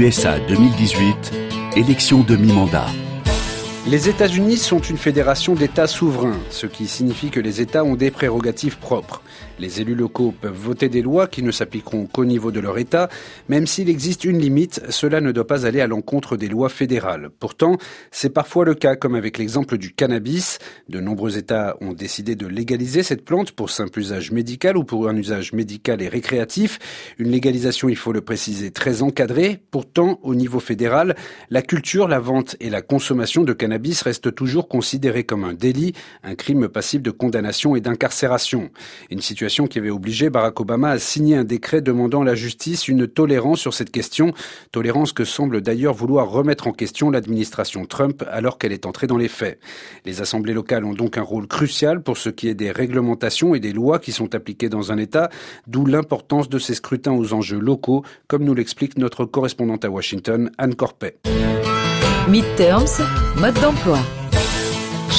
USA 2018, élection de mi-mandat. Les États-Unis sont une fédération d'États souverains, ce qui signifie que les États ont des prérogatives propres. Les élus locaux peuvent voter des lois qui ne s'appliqueront qu'au niveau de leur État, même s'il existe une limite, cela ne doit pas aller à l'encontre des lois fédérales. Pourtant, c'est parfois le cas, comme avec l'exemple du cannabis. De nombreux États ont décidé de légaliser cette plante pour simple usage médical ou pour un usage médical et récréatif. Une légalisation, il faut le préciser, très encadrée. Pourtant, au niveau fédéral, la culture, la vente et la consommation de cannabis cannabis reste toujours considéré comme un délit, un crime passible de condamnation et d'incarcération. Une situation qui avait obligé Barack Obama à signer un décret demandant à la justice une tolérance sur cette question, tolérance que semble d'ailleurs vouloir remettre en question l'administration Trump alors qu'elle est entrée dans les faits. Les assemblées locales ont donc un rôle crucial pour ce qui est des réglementations et des lois qui sont appliquées dans un État, d'où l'importance de ces scrutins aux enjeux locaux, comme nous l'explique notre correspondante à Washington, Anne Corpet. Midterms, mode d'emploi.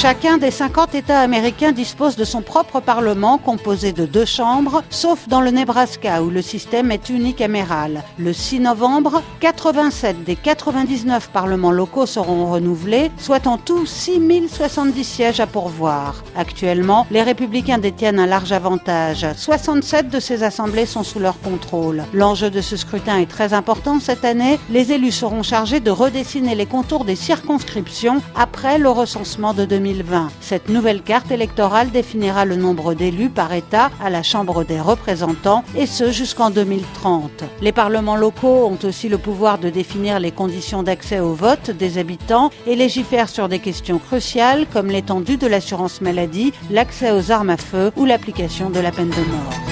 Chacun des 50 États américains dispose de son propre Parlement composé de deux chambres, sauf dans le Nebraska où le système est unicaméral. Le 6 novembre, 87 des 99 parlements locaux seront renouvelés, soit en tout 6070 sièges à pourvoir. Actuellement, les républicains détiennent un large avantage. 67 de ces assemblées sont sous leur contrôle. L'enjeu de ce scrutin est très important cette année. Les élus seront chargés de redessiner les contours des circonscriptions après le recensement de 2020. Cette nouvelle carte électorale définira le nombre d'élus par État à la Chambre des représentants et ce jusqu'en 2030. Les parlements locaux ont aussi le pouvoir de définir les conditions d'accès au vote des habitants et légifèrent sur des questions cruciales comme l'étendue de l'assurance maladie, l'accès aux armes à feu ou l'application de la peine de mort.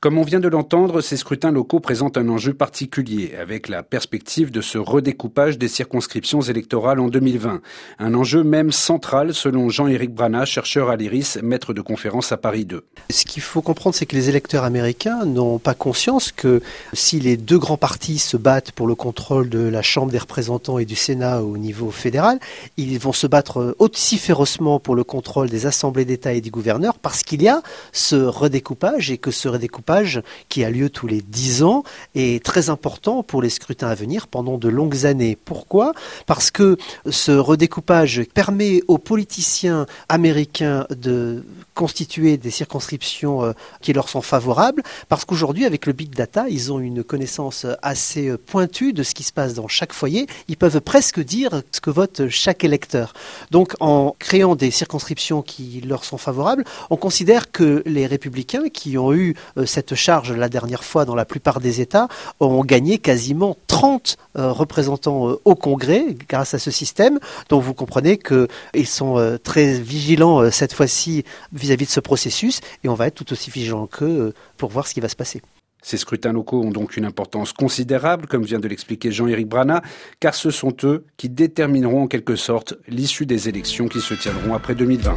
Comme on vient de l'entendre, ces scrutins locaux présentent un enjeu particulier, avec la perspective de ce redécoupage des circonscriptions électorales en 2020. Un enjeu même central, selon Jean-Éric Brana, chercheur à l'IRIS, maître de conférence à Paris 2. Ce qu'il faut comprendre, c'est que les électeurs américains n'ont pas conscience que si les deux grands partis se battent pour le contrôle de la Chambre des représentants et du Sénat au niveau fédéral, ils vont se battre aussi férocement pour le contrôle des assemblées d'État et des gouverneurs parce qu'il y a ce redécoupage et que ce redécoupage qui a lieu tous les dix ans est très important pour les scrutins à venir pendant de longues années. Pourquoi? Parce que ce redécoupage permet aux politiciens américains de constituer des circonscriptions euh, qui leur sont favorables, parce qu'aujourd'hui, avec le big data, ils ont une connaissance assez pointue de ce qui se passe dans chaque foyer. Ils peuvent presque dire ce que vote chaque électeur. Donc, en créant des circonscriptions qui leur sont favorables, on considère que les républicains qui ont eu cette euh, charge la dernière fois dans la plupart des États ont gagné quasiment 30 euh, représentants euh, au Congrès grâce à ce système. Donc vous comprenez qu'ils sont euh, très vigilants cette fois-ci vis-à-vis de ce processus et on va être tout aussi vigilants qu'eux pour voir ce qui va se passer. Ces scrutins locaux ont donc une importance considérable, comme vient de l'expliquer Jean-Éric Brana, car ce sont eux qui détermineront en quelque sorte l'issue des élections qui se tiendront après 2020.